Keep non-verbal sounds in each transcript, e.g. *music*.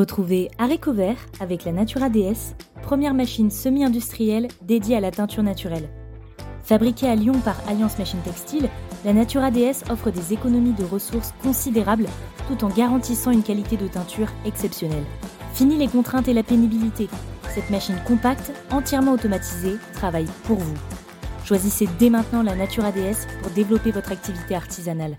Retrouvez Haricot Vert avec la Natura DS, première machine semi-industrielle dédiée à la teinture naturelle. Fabriquée à Lyon par Alliance Machine Textile, la Natura DS offre des économies de ressources considérables tout en garantissant une qualité de teinture exceptionnelle. Fini les contraintes et la pénibilité. Cette machine compacte, entièrement automatisée, travaille pour vous. Choisissez dès maintenant la Natura DS pour développer votre activité artisanale.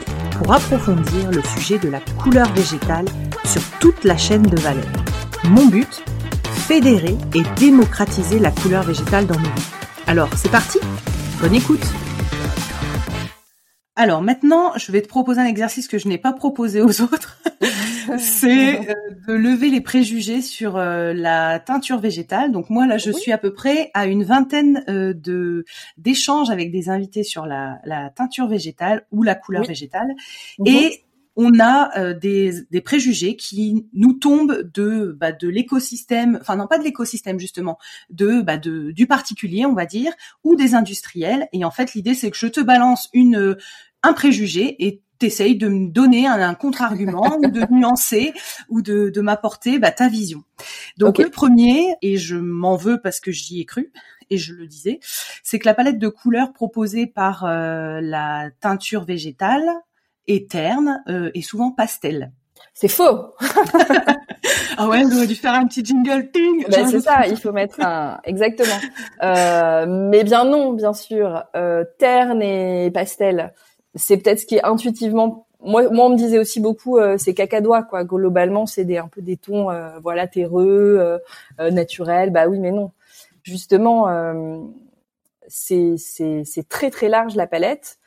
pour approfondir le sujet de la couleur végétale sur toute la chaîne de valeur. Mon but Fédérer et démocratiser la couleur végétale dans nos vies. Alors, c'est parti Bonne écoute alors maintenant, je vais te proposer un exercice que je n'ai pas proposé aux autres. *laughs* c'est euh, de lever les préjugés sur euh, la teinture végétale. Donc moi là, je suis à peu près à une vingtaine euh, de d'échanges avec des invités sur la, la teinture végétale ou la couleur végétale, mhm. et on a des, des, préjugés qui nous tombent de bah, de l'écosystème, enfin non pas de l'écosystème justement, de, bah, de du particulier on va dire, ou des industriels. Et en fait l'idée c'est que je te balance une un préjugé et t'essayes de me donner un, contre-argument ou de *laughs* nuancer ou de, de m'apporter bah, ta vision. Donc le premier, et je m'en veux parce que j'y ai cru, et je le disais, c'est que la palette de couleurs proposée par euh, la teinture végétale est terne euh, et souvent pastel. C'est faux. *laughs* ah ouais, on aurait dû faire un petit jingle ting. Ben, c'est ça, il faut mettre un exactement. Euh, mais bien non, bien sûr. Euh, terne et pastel c'est peut-être ce qui est intuitivement moi, moi, on me disait aussi beaucoup, euh, c'est cacadois, quoi. Globalement, c'est des un peu des tons, euh, voilà, terreux, naturels. Bah oui, mais non. Justement, c'est c'est c'est très très large la palette.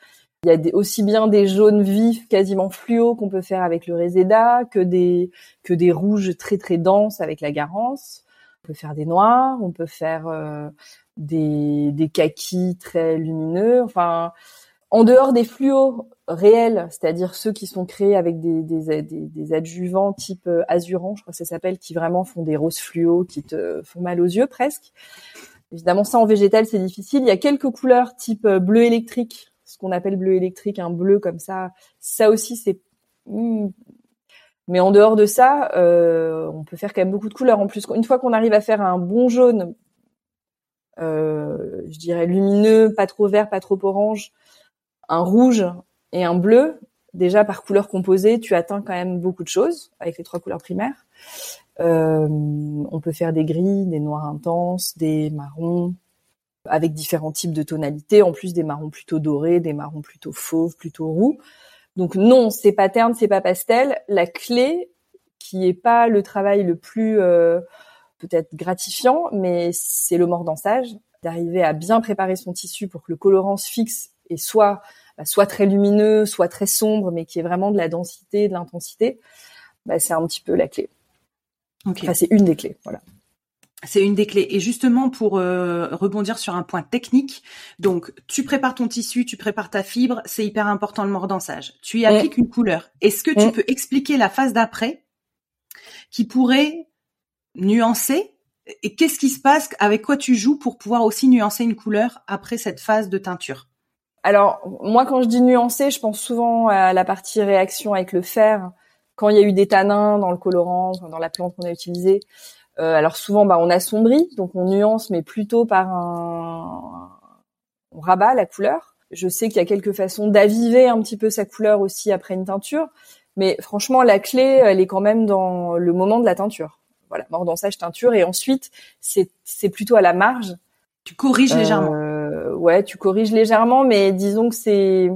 Il y a aussi bien des jaunes vifs, quasiment fluo, qu'on peut faire avec le Reseda, que des que des rouges très très denses avec la Garance. On peut faire des noirs, on peut faire des des kakis très lumineux. Enfin en dehors des fluos réels, c'est-à-dire ceux qui sont créés avec des, des, adjuvants type euh, azurant, je crois que ça s'appelle, qui vraiment font des roses fluo, qui te font mal aux yeux presque. Évidemment, ça en végétal, c'est difficile. Il y a quelques couleurs type euh, bleu électrique, ce qu'on appelle bleu électrique, un bleu comme ça. Ça aussi, c'est... Hmm. Mais en dehors de ça, euh, on peut faire quand même beaucoup de couleurs. En plus, une fois qu'on arrive à faire un bon jaune, je dirais lumineux, pas trop vert, pas trop orange, un rouge et un bleu, déjà par couleur composée, tu atteins quand même beaucoup de choses avec les trois couleurs primaires. Euh, on peut faire des gris, des noirs intenses, des marrons, avec différents types de tonalités, en plus des marrons plutôt dorés, des marrons plutôt fauves, plutôt roux. Donc non, c'est pas terne, c'est pas pastel. La clé, qui est pas le travail le plus euh, peut-être gratifiant, mais c'est le mordançage, d'arriver à bien préparer son tissu pour que le colorant se fixe et soit bah, soit très lumineux, soit très sombre, mais qui est vraiment de la densité, de l'intensité, bah, c'est un petit peu la clé. Enfin, c'est une des clés, voilà. C'est une des clés. Et justement, pour euh, rebondir sur un point technique, donc tu prépares ton tissu, tu prépares ta fibre, c'est hyper important le mordançage. Tu y appliques une couleur. Est-ce que tu peux expliquer la phase d'après qui pourrait nuancer? Et qu'est-ce qui se passe? Avec quoi tu joues pour pouvoir aussi nuancer une couleur après cette phase de teinture? Alors moi quand je dis nuancé, je pense souvent à la partie réaction avec le fer. Quand il y a eu des tanins dans le colorant, dans la plante qu'on a utilisée, alors souvent bah, on assombrit, donc on nuance, mais plutôt par un on rabat la couleur. Je sais qu'il y a quelques façons d'aviver un petit peu sa couleur aussi après une teinture, mais franchement la clé elle est quand même dans le moment de la teinture. Voilà, mordançage, teinture, et ensuite c'est plutôt à la marge. Tu corriges légèrement. Euh, ouais, tu corriges légèrement, mais disons que c'est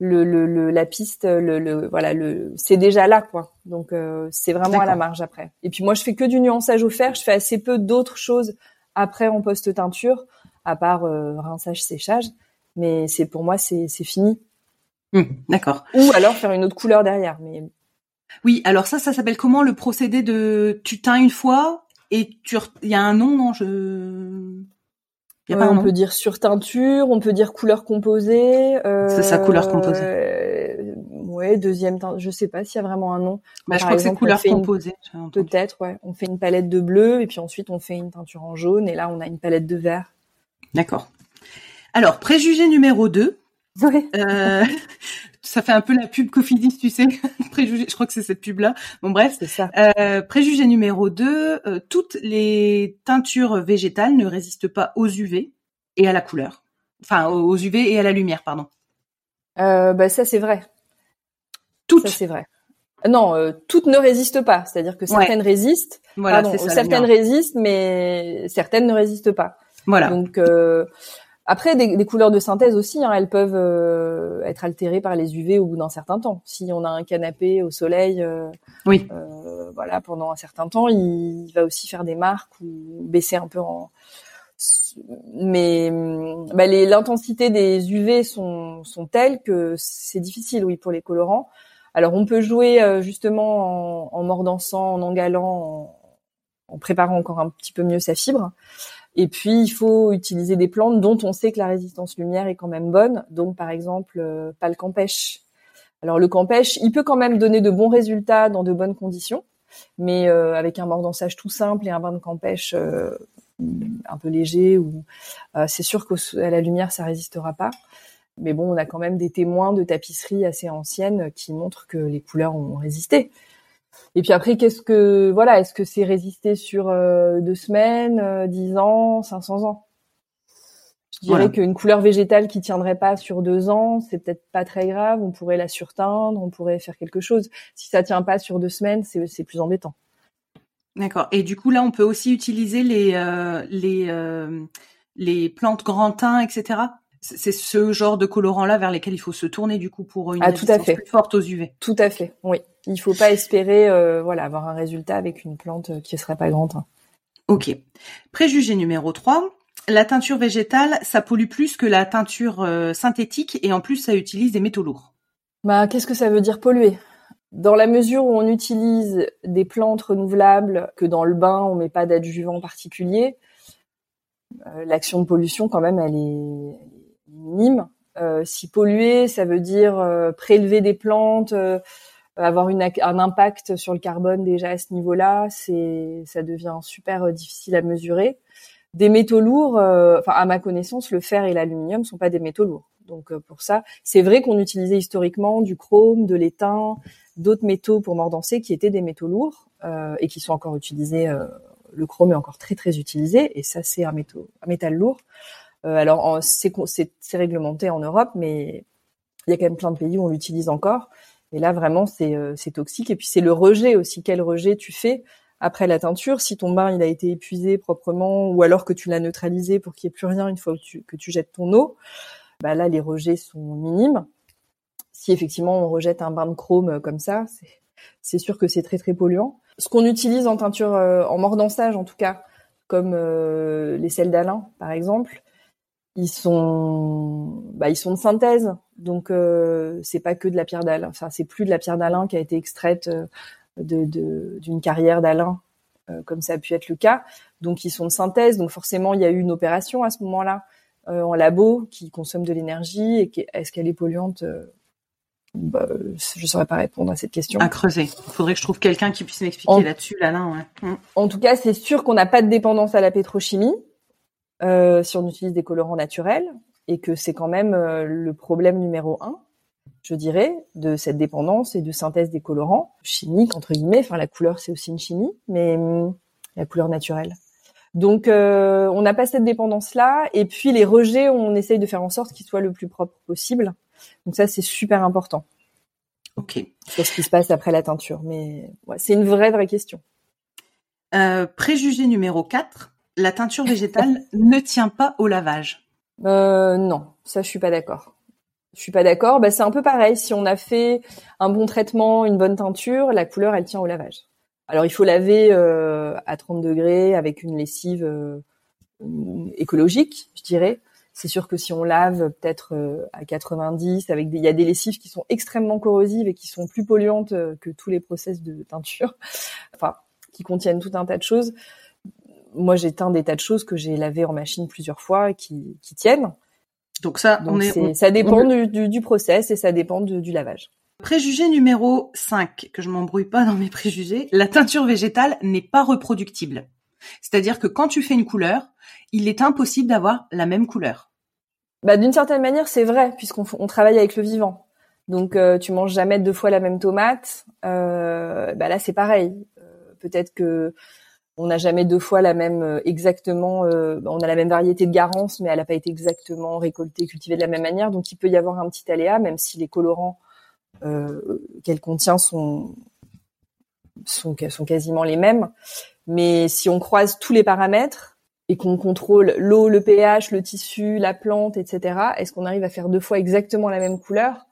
le, le, la piste, le, voilà, le, c'est déjà là, quoi. Donc euh, c'est vraiment à la marge après. Et puis moi, je fais que du nuançage au fer. Je fais assez peu d'autres choses après en post teinture, à part euh, rinçage, séchage. Mais c'est pour moi, c'est fini. Mmh, d'accord. Ou alors faire une autre couleur derrière. Mais Oui, alors ça, ça s'appelle comment le procédé de tu teins une fois et tu il y a un nom non je y a pas on peut dire surteinture, on peut dire couleur composée. Euh, c'est ça, couleur composée. Ouais, deuxième teint. Je sais pas s'il y a vraiment un nom. Bah, je crois que c'est couleur composée. Peut-être, ouais. On fait une palette de bleu et puis ensuite on fait une teinture en jaune et là on a une palette de vert. D'accord. Alors préjugé numéro 2. Oui. Euh, *laughs* ça fait un peu la pub Cofidis, tu sais. *laughs* préjugé, je crois que c'est cette pub-là. Bon bref. C'est ça. Euh, préjugé numéro 2, euh, toutes les teintures végétales ne résistent pas aux UV et à la couleur. Enfin, aux UV et à la lumière, pardon. Bah ça c'est vrai. Toutes. C'est vrai. Non, euh, toutes ne résistent pas. C'est-à-dire que certaines résistent. Voilà, pardon, ça, certaines résistent, mais certaines ne résistent pas. Voilà. Donc euh, après, des, des, couleurs de synthèse aussi, hein, elles peuvent euh, être altérées par les UV au bout d'un certain temps. Si on a un canapé au soleil, euh, oui. Euh, voilà, pendant un certain temps, il, va aussi faire des marques ou baisser un peu en. Mais bah, l'intensité des UV sont, sont telles que c'est difficile, oui, pour les colorants. Alors on peut jouer euh, justement en, en mordançant, en engalant, en, préparant encore un petit peu mieux sa fibre. Et puis, il faut utiliser des plantes dont on sait que la résistance lumière est quand même bonne. Donc, par exemple, euh, pas le campèche. Alors, le campèche, il peut quand même donner de bons résultats dans de bonnes conditions, mais euh, avec un mordançage tout simple et un bain de campèche euh, un peu léger, ou c'est sûr qu'à la lumière, ça résistera pas. Mais bon, on a quand même des témoins de tapisseries assez anciennes qui montrent que les couleurs ont résisté. Et puis après, qu'est-ce que voilà, est-ce que c'est résister sur euh, deux semaines, euh, dix ans, 500 ans? Je dirais qu'une couleur végétale qui tiendrait pas sur deux ans, c'est peut-être pas très grave. On pourrait la surteindre, on pourrait faire quelque chose. Si ça tient pas sur deux semaines, c'est plus embêtant. D'accord. Et du coup, là, on peut aussi utiliser les euh, les les plantes grand teint, etc. C'est ce genre de colorant-là vers lesquels il faut se tourner du coup pour une ah, tout à fait. plus forte aux UV. Tout à fait, oui. Il faut pas espérer euh, voilà avoir un résultat avec une plante qui serait pas grande. Ok. Préjugé numéro 3. La teinture végétale, ça pollue plus que la teinture euh, synthétique et en plus ça utilise des métaux lourds. Bah, qu'est-ce que ça veut dire polluer? Dans la mesure où on utilise des plantes renouvelables, que dans le bain on met pas d'adjuvant particulier, euh, l'action de pollution quand même elle est minime. Euh, si polluer, ça veut dire euh, prélever des plantes, euh, avoir un impact sur le carbone déjà à ce niveau-là, c'est ça devient super difficile à mesurer. Des métaux lourds, enfin à ma connaissance, le fer et l'aluminium sont pas des métaux lourds. Donc pour ça, c'est vrai qu'on utilisait historiquement du chrome, de l'étain, d'autres métaux pour mordancer qui étaient des métaux lourds et qui sont encore utilisés. le chrome est encore très très utilisé et ça c'est un métal lourd. Euh, alors c'est réglementé en Europe, mais il y a quand même plein de pays où on l'utilise encore. Et là vraiment euh, c'est toxique. Et puis c'est le rejet aussi. Quel rejet tu fais après la teinture Si ton bain il a été épuisé proprement, ou alors que tu l'as neutralisé pour qu'il n'y ait plus rien une fois que tu, jettes ton eau, bah là les rejets sont minimes. Si effectivement on rejette un bain de chrome euh, comme ça, c'est sûr que c'est très très polluant. Ce qu'on utilise en teinture, en mordançage en tout cas, comme les sels d'Alain par exemple, ils sont bah, ils sont de synthèse donc euh, c'est pas que de la pierre d'Alain enfin c'est plus de la pierre d'Alain qui a été extraite euh, de d'une carrière d'Alain euh, comme ça a pu être le cas donc ils sont de synthèse donc forcément il y a eu une opération à ce moment-là euh, en labo qui consomme de l'énergie et est-ce qu'elle est polluante bah, je saurais pas répondre à cette question. À creuser. Il faudrait que je trouve quelqu'un qui puisse m'expliquer là-dessus, là, Ouais. Mm. En tout cas, c'est sûr qu'on n'a pas de dépendance à la pétrochimie. Euh, si on utilise des colorants naturels et que c'est quand même euh, le problème numéro un, je dirais, de cette dépendance et de synthèse des colorants chimiques entre guillemets. Enfin, la couleur c'est aussi une chimie, mais hum, la couleur naturelle. Donc, euh, on n'a pas cette dépendance-là. Et puis les rejets, on essaye de faire en sorte qu'ils soient le plus propres possible. Donc ça, c'est super important. Ok. Sur ce qui se passe après la teinture. Mais ouais, c'est une vraie, vraie question. Euh, préjugé numéro 4 la teinture végétale ne tient pas au lavage. Euh, non, ça je suis pas d'accord. Je suis pas d'accord. Bah, c'est un peu pareil. Si on a fait un bon traitement, une bonne teinture, la couleur elle tient au lavage. Alors il faut laver euh, à 30 degrés avec une lessive euh, écologique, je dirais. C'est sûr que si on lave peut-être à 90, avec il y a des lessives qui sont extrêmement corrosives et qui sont plus polluantes que tous les process de teinture, *laughs* enfin qui contiennent tout un tas de choses. Moi, j'ai teint des tas de choses que j'ai lavé en machine plusieurs fois qui, qui tiennent. Donc ça, on est, ça dépend du, du, du, process et ça dépend du lavage. Préjugé numéro 5, que je m'embrouille pas dans mes préjugés, la teinture végétale n'est pas reproductible. C'est-à-dire que quand tu fais une couleur, il est impossible d'avoir la même couleur. Bah, d'une certaine manière, c'est vrai, puisqu'on on travaille avec le vivant. Donc, euh, tu manges jamais deux fois la même tomate. Euh, bah là, c'est pareil. Euh, peut-être que on n'a jamais deux fois la même euh, exactement. Euh, on a la même variété de garance, mais elle n'a pas été exactement récoltée, cultivée de la même manière. Donc, il peut y avoir un petit aléa, même si les colorants euh, qu'elle contient sont, sont, sont quasiment les mêmes. Mais si on croise tous les paramètres et qu'on contrôle l'eau, le pH, le tissu, la plante, etc., est-ce qu'on arrive à faire deux fois exactement la même couleur?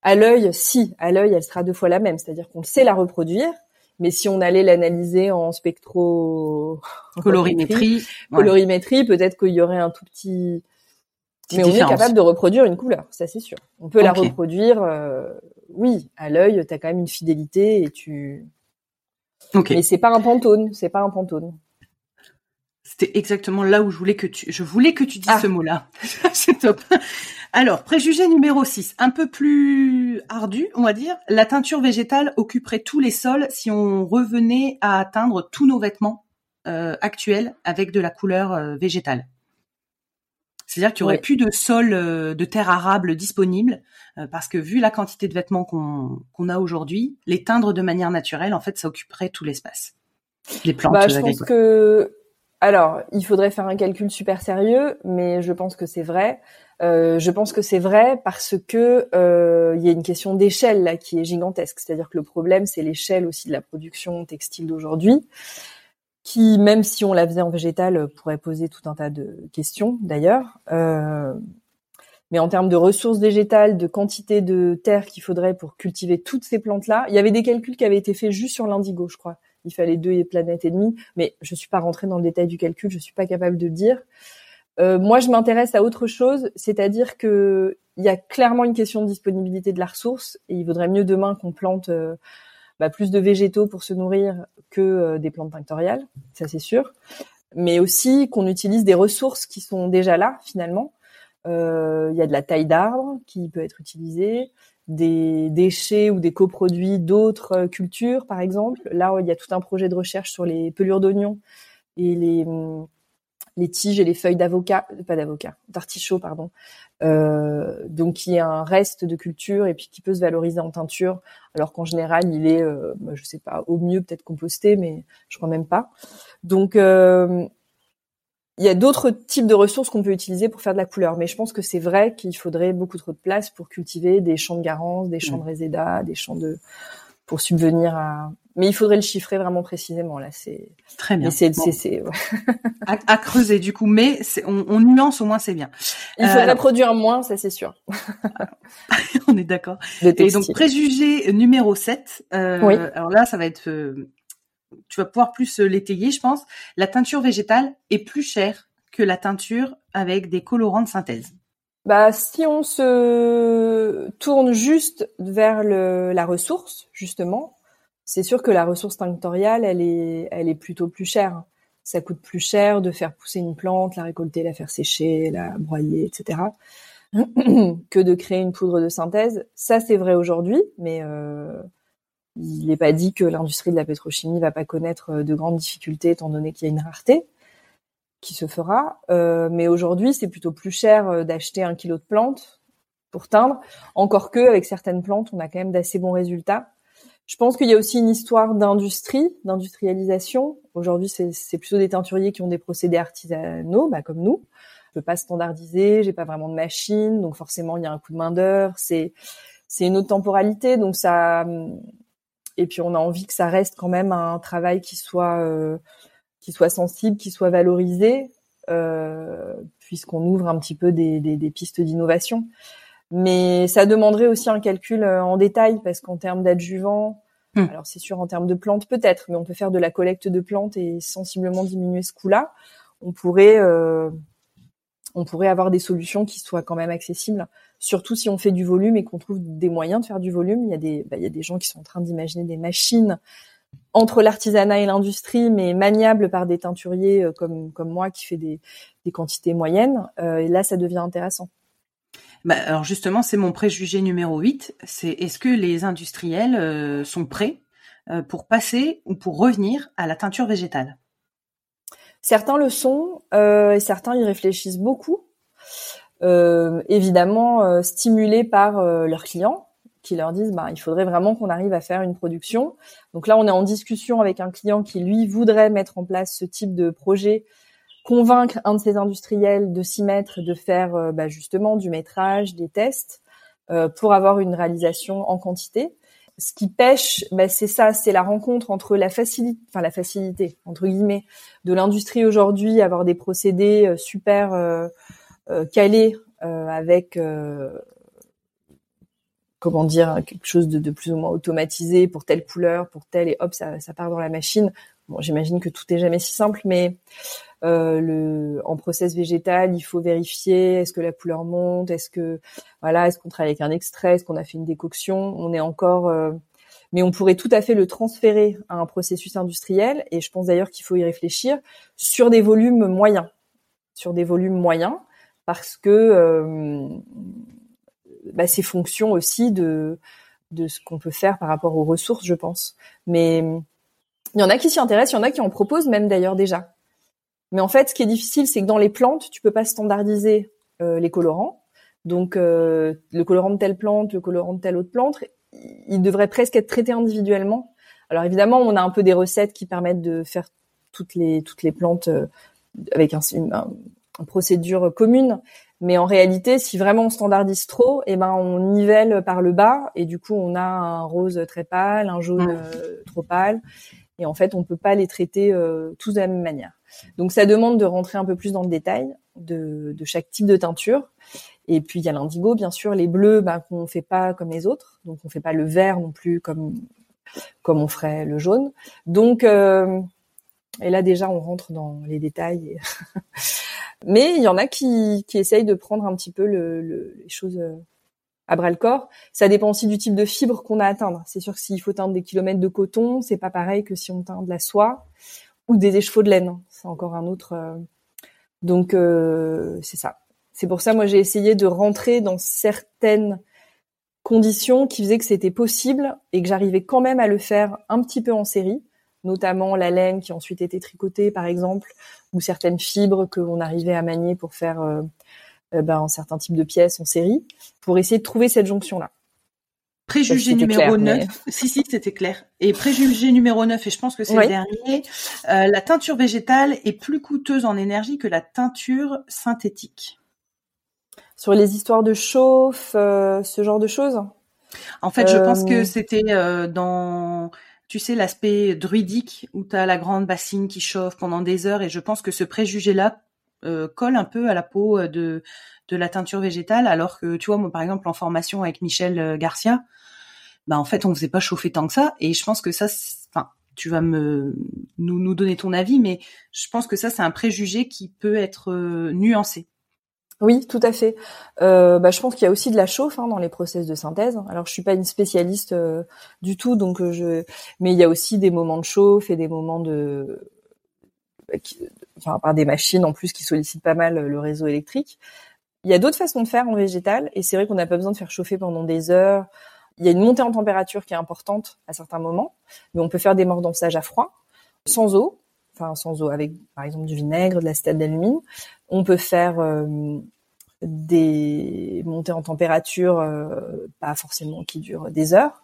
À l'œil, si. À l'œil, elle sera deux fois la même. C'est-à-dire qu'on sait la reproduire. Mais si on allait l'analyser en spectro *laughs* colorimétrie, colorimétrie, peut-être qu'il y aurait un tout petit mais on est capable de reproduire une couleur, ça c'est sûr. On peut la reproduire, euh, oui, à l'œil, tu as quand même une fidélité et tu. Okay. Mais c'est pas un pantone, c'est pas un pantone. C'était exactement là où je voulais que tu, je voulais que tu dises ah. ce mot-là. *laughs* c'est top. Alors, préjugé numéro 6, un peu plus ardu, on va dire. La teinture végétale occuperait tous les sols si on revenait à atteindre tous nos vêtements euh, actuels avec de la couleur euh, végétale. C'est-à-dire qu'il y aurait plus de sol euh, de terre arable disponible parce que vu la quantité de vêtements qu'on a aujourd'hui, les teindre de manière naturelle, en fait, ça occuperait tout l'espace. Les plantes bah, je pense que alors, il faudrait faire un calcul super sérieux, mais je pense que c'est vrai. Euh, je pense que c'est vrai parce que il y a une question d'échelle là qui est gigantesque. C'est-à-dire que le problème, c'est l'échelle aussi de la production textile d'aujourd'hui qui, même si on la faisait en végétal, pourrait poser tout un tas de questions d'ailleurs. Euh, mais en termes de ressources végétales, de quantité de terre qu'il faudrait pour cultiver toutes ces plantes-là, il y avait des calculs qui avaient été faits juste sur l'indigo, je crois. Il fallait deux planètes et demie, mais je suis pas rentrée dans le détail du calcul, je suis pas capable de le dire. Euh, moi, je m'intéresse à autre chose, c'est-à-dire que il y a clairement une question de disponibilité de la ressource, et il vaudrait mieux demain qu'on plante euh, bah, plus de végétaux pour se nourrir que euh, des plantes tinctoriales, ça c'est sûr. Mais aussi qu'on utilise des ressources qui sont déjà là finalement. Il y a de la taille d'arbre qui peut être utilisée, des déchets ou des coproduits d'autres euh, cultures par exemple. Là, il y a tout un projet de recherche sur les pelures d'oignons et les hum, les tiges et les feuilles d'avocat, pas d'avocat, d'artichaut, pardon. Euh, donc qui est un reste de culture et puis qui peut se valoriser en teinture, alors qu'en général il est, euh, bah, je sais pas, au mieux peut-être composté, mais je crois même pas. Donc euh, il y a d'autres types de ressources qu'on peut utiliser pour faire de la couleur, mais je pense que c'est vrai qu'il faudrait beaucoup trop de place pour cultiver des champs de garance, des champs de réséda, des champs de pour subvenir à, mais il faudrait le chiffrer vraiment précisément là. C'est très bien. C'est c'est à, creuser du coup, mais on, on, nuance au moins c'est bien. Il faudrait euh, produire moins, ça c'est sûr. *laughs* on est d'accord. Et donc préjugé numéro 7. Euh, oui. Alors là, ça va être, euh, tu vas pouvoir plus l'étayer, je pense. La teinture végétale est plus chère que la teinture avec des colorants de synthèse. Bah, si on se tourne juste vers la ressource, justement, c'est sûr que la ressource tinctoriale, elle est, elle est plutôt plus chère. Ça coûte plus cher de faire pousser une plante, la récolter, la faire sécher, la broyer, etc., *clears throat* que de créer une poudre de synthèse. Ça, c'est vrai aujourd'hui, mais euh, il n'est pas dit que l'industrie de la pétrochimie va pas connaître euh, de grandes difficultés étant donné qu'il y a une rareté qui se fera. Euh, mais aujourd'hui, c'est plutôt plus cher euh, d'acheter un kilo de plantes pour teindre, encore que avec certaines plantes, on a quand même d'assez bons résultats je pense qu'il y a aussi une histoire d'industrie, d'industrialisation. Aujourd'hui, c'est plutôt des teinturiers qui ont des procédés artisanaux, bah, comme nous. Je peux pas standardiser, j'ai pas vraiment de machine, donc forcément il y a un coup de main d'heure. C'est c'est une autre temporalité, donc ça. Et puis on a envie que ça reste quand même un travail qui soit euh, qui soit sensible, qui soit valorisé, euh, puisqu'on ouvre un petit peu des, des, des pistes d'innovation. Mais ça demanderait aussi un calcul euh, en détail parce qu'en termes d'adjuvants, hmm. alors c'est sûr en termes de plantes peut-être, mais on peut faire de la collecte de plantes et sensiblement diminuer ce coût-là. On pourrait, on pourrait avoir des solutions qui soient quand même accessibles. Surtout si on fait du volume et qu'on trouve des moyens de faire du volume. Il y a des, bah, gens qui sont en train d'imaginer des machines entre l'artisanat et l'industrie, mais maniables par des teinturiers euh, comme moi qui fait des, quantités moyennes. Euh, et là, ça devient intéressant. Bah, alors justement, c'est mon préjugé numéro 8. C'est est-ce que les industriels euh, sont prêts pour passer ou pour revenir à la teinture végétale? Certains le sont euh, et certains y réfléchissent beaucoup. évidemment, stimulés par leurs clients qui leur disent bah, il faudrait vraiment qu'on arrive à faire une production. Donc là, on est en discussion avec un client qui, lui, voudrait mettre en place ce type de projet convaincre un de ces industriels de s'y mettre, de faire euh, bah, justement du métrage, des tests, euh, pour avoir une réalisation en quantité. Ce qui pêche, bah, c'est ça, c'est la rencontre entre la facilité, enfin la facilité entre guillemets, de l'industrie aujourd'hui, avoir des procédés euh, super calés avec comment dire quelque chose de, plus ou moins automatisé pour telle couleur, pour telle et hop ça, ça part dans la machine. Bon, j'imagine que tout est jamais si simple, mais euh, le, en process végétal, il faut vérifier est-ce que la couleur monte, est-ce que voilà, est-ce qu'on travaille avec un extrait, est-ce qu'on a fait une décoction. On est encore, euh, mais on pourrait tout à fait le transférer à un processus industriel. Et je pense d'ailleurs qu'il faut y réfléchir sur des volumes moyens, sur des volumes moyens, parce que euh, bah, c'est fonction aussi de de ce qu'on peut faire par rapport aux ressources, je pense. Mais il y en a qui s'y intéressent, il y en a qui en proposent même d'ailleurs déjà. Mais en fait, ce qui est difficile, c'est que dans les plantes, tu peux pas standardiser euh, les colorants. Donc, euh, le colorant de telle plante, le colorant de telle autre plante, il devrait presque être traité individuellement. Alors évidemment, on a un peu des recettes qui permettent de faire toutes les toutes les plantes euh, avec un, une, procédure commune. Mais en réalité, si vraiment on standardise trop, eh ben on nivelle par le bas et du coup on a un rose très pâle, un jaune trop pâle. Et en fait, on peut pas les traiter tous de la même manière. Donc ça demande de rentrer un peu plus dans le détail de, chaque type de teinture. Et puis il y a l'indigo, bien sûr, les bleus bah, qu'on fait pas comme les autres, donc on fait pas le vert non plus comme comme on ferait le jaune. Donc euh, et là déjà on rentre dans les détails. *laughs* Mais il y en a qui, qui essayent de prendre un petit peu le, les choses euh, à bras le corps. Ça dépend aussi du type de fibre qu'on a à atteindre. C'est sûr que s'il faut teindre des kilomètres de coton, c'est pas pareil que si on teint de la soie ou des écheveaux de laine. C'est encore un autre. Euh, donc euh, c'est ça. C'est pour ça moi j'ai essayé de rentrer dans certaines conditions qui faisaient que c'était possible et que j'arrivais quand même à le faire un petit peu en série, notamment la laine qui ensuite était tricotée par exemple, ou certaines fibres que l'on arrivait à manier pour faire euh, ben, un certain type de pièces en série, pour essayer de trouver cette jonction là. Préjugé numéro 9. Si, si, c'était clair. Et préjugé numéro 9, et je pense que c'est le dernier, euh, la teinture végétale est plus coûteuse en énergie que la teinture synthétique. Sur les histoires de chauffe, euh, ce genre de choses? En fait, je pense que euh, c'était dans, tu sais, l'aspect druidique, où tu as la grande bassine qui chauffe pendant des heures, et je pense que ce préjugé-là colle un peu à la peau de de la teinture végétale, alors que tu vois, moi par exemple en formation avec Michel Garcia, bah en fait on faisait pas chauffer tant que ça et je pense que ça enfin tu vas me nous, nous donner ton avis mais je pense que ça c'est un préjugé qui peut être euh, nuancé. Oui, tout à fait. Euh, bah, je pense qu'il y a aussi de la chauffe hein, dans les process de synthèse. Alors, je suis pas une spécialiste euh, du tout, donc euh, je. Mais il y a aussi des moments de chauffe et des moments de, enfin, par des machines en plus qui sollicitent pas mal le réseau électrique. Il y a d'autres façons de faire en végétal, et c'est vrai qu'on n'a pas besoin de faire chauffer pendant des heures il y a une montée en température qui est importante à certains moments, mais on peut faire des mordançages à froid, sans eau, enfin sans eau, avec par exemple du vinaigre, de l'acétate d'alumine. On peut faire euh, des montées en température, euh, pas forcément qui durent des heures.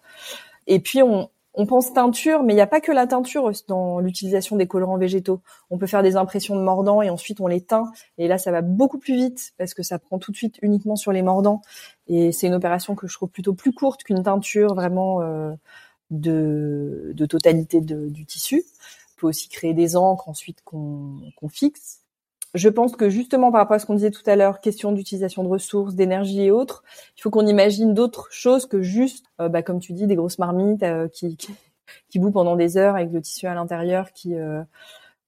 Et puis on, on pense teinture, mais il n'y a pas que la teinture dans l'utilisation des colorants végétaux. On peut faire des impressions de mordants et ensuite on les teint. Et là, ça va beaucoup plus vite parce que ça prend tout de suite uniquement sur les mordants. Et c'est une opération que je trouve plutôt plus courte qu'une teinture vraiment euh, de, de, totalité du tissu. On peut aussi créer des encres ensuite qu'on fixe je pense que justement par rapport à ce qu'on disait tout à l'heure, question d'utilisation de ressources, d'énergie et autres, il faut qu'on imagine d'autres choses que juste, euh, bah, comme tu dis, des grosses marmites euh, qui, qui, *laughs* qui bouent pendant des heures avec le tissu à l'intérieur qui, euh,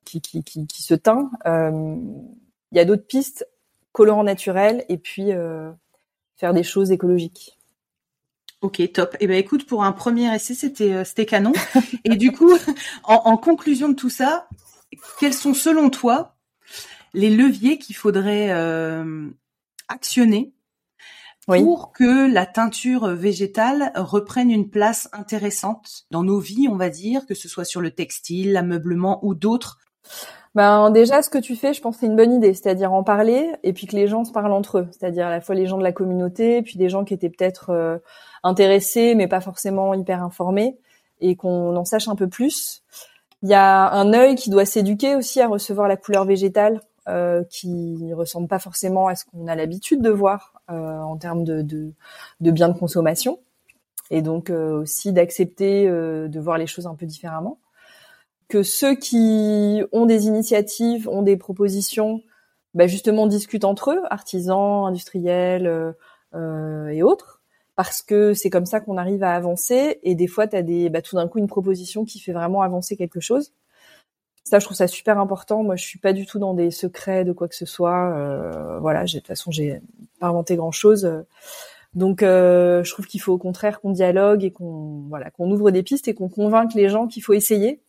qui, qui, qui, se teint. Il y a d'autres pistes colorant naturel et puis faire des choses écologiques. Ok, top. Eh ben écoute, pour un premier essai, c'était c'était canon. Et du coup, *laughs* en, conclusion de tout ça, quels sont selon toi les leviers qu'il faudrait actionner pour que la teinture végétale reprenne une place intéressante dans nos vies, on va dire, que ce soit sur le textile, l'ameublement ou d'autres? Ben déjà, ce que tu fais, je pense, c'est une bonne idée, c'est-à-dire en parler et puis que les gens se parlent entre eux, c'est-à-dire à la fois les gens de la communauté, puis des gens qui étaient peut-être euh, intéressés mais pas forcément hyper informés, et qu'on en sache un peu plus. Il y a un œil qui doit s'éduquer aussi à recevoir la couleur végétale, euh, qui ressemble pas forcément à ce qu'on a l'habitude de voir euh, en termes de, de, de, biens de consommation, et donc euh, aussi d'accepter euh, de voir les choses un peu différemment. Que ceux qui ont des initiatives, ont des propositions, bah justement discutent entre eux, artisans, industriels et autres, parce que c'est comme ça qu'on arrive à avancer. Et des fois, tu as des, bah, tout d'un coup une proposition qui fait vraiment avancer quelque chose. Ça, je trouve ça super important. Moi, je suis pas du tout dans des secrets de quoi que ce soit. Euh, voilà, de toute façon, j'ai pas inventé grand chose. Donc, euh, je trouve qu'il faut au contraire qu'on dialogue et qu'on voilà, qu'on ouvre des pistes et qu'on convainque les gens qu'il faut essayer.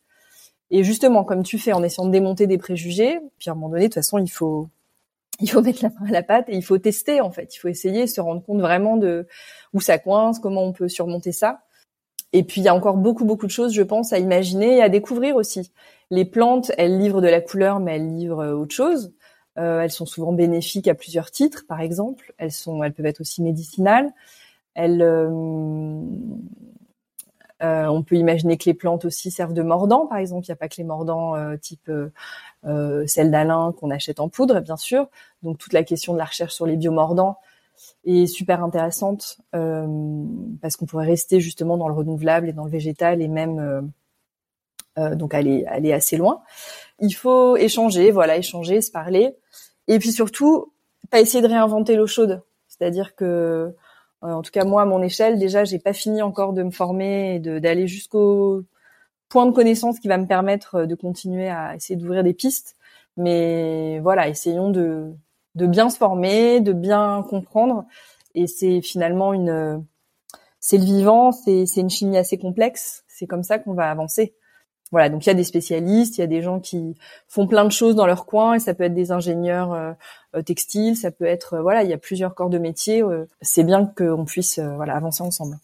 Et justement, comme tu fais, en essayant de démonter des préjugés. Puis à un moment donné, de toute façon, il faut *laughs* il faut mettre la main à la pâte et il faut tester en fait. Il faut essayer, se rendre compte vraiment de où ça coince, comment on peut surmonter ça. Et puis il y a encore beaucoup beaucoup de choses, je pense, à imaginer et à découvrir aussi. Les plantes, elles livrent de la couleur, mais elles livrent euh, autre chose. Euh, elles sont souvent bénéfiques à plusieurs titres, par exemple. Elles sont, elles peuvent être aussi médicinales. Euh, on peut imaginer que les plantes aussi servent de mordant, par exemple. Il n'y a pas que les mordants type celle d'Alain qu'on achète en poudre, bien sûr. Donc toute la question de la recherche sur les biomordants est super intéressante parce qu'on pourrait rester justement dans le renouvelable et dans le végétal et même donc aller assez loin. Il faut échanger, voilà, échanger, se parler, et puis surtout pas essayer de réinventer l'eau chaude. C'est-à-dire que, euh, en tout cas moi à mon échelle, déjà j'ai pas fini encore de me former et d'aller jusqu'au point de connaissance qui va me permettre de continuer à essayer d'ouvrir des pistes. Mais voilà, essayons de de bien se former, de bien comprendre. Et c'est finalement une, c'est le vivant, c'est une chimie assez complexe. C'est comme ça qu'on va avancer. Voilà, donc il y a des spécialistes, il y a des gens qui font plein de choses dans leur coin et ça peut être des ingénieurs euh, euh, textiles, ça peut être euh, voilà, il y a plusieurs corps de métier. c'est bien qu'on puisse voilà avancer ensemble.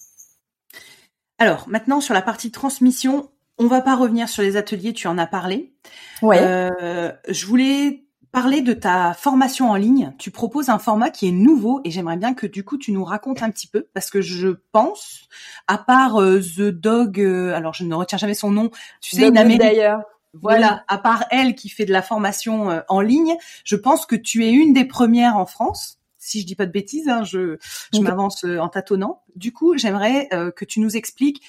Alors maintenant sur la partie transmission, on va pas revenir sur les ateliers, tu en as parlé. Ouais. je voulais parler de ta formation en ligne. Tu proposes un format qui est nouveau et j'aimerais bien que du coup tu nous racontes un petit peu parce que je pense, à part euh, The Dog, euh, alors je ne retiens jamais son nom, tu sais, une d'ailleurs. Voilà, à part elle qui fait de la formation euh, en ligne, je pense que tu es une des premières en France. Si je dis pas de bêtises, hein, je, je m'avance en tâtonnant. Du coup, j'aimerais que tu nous expliques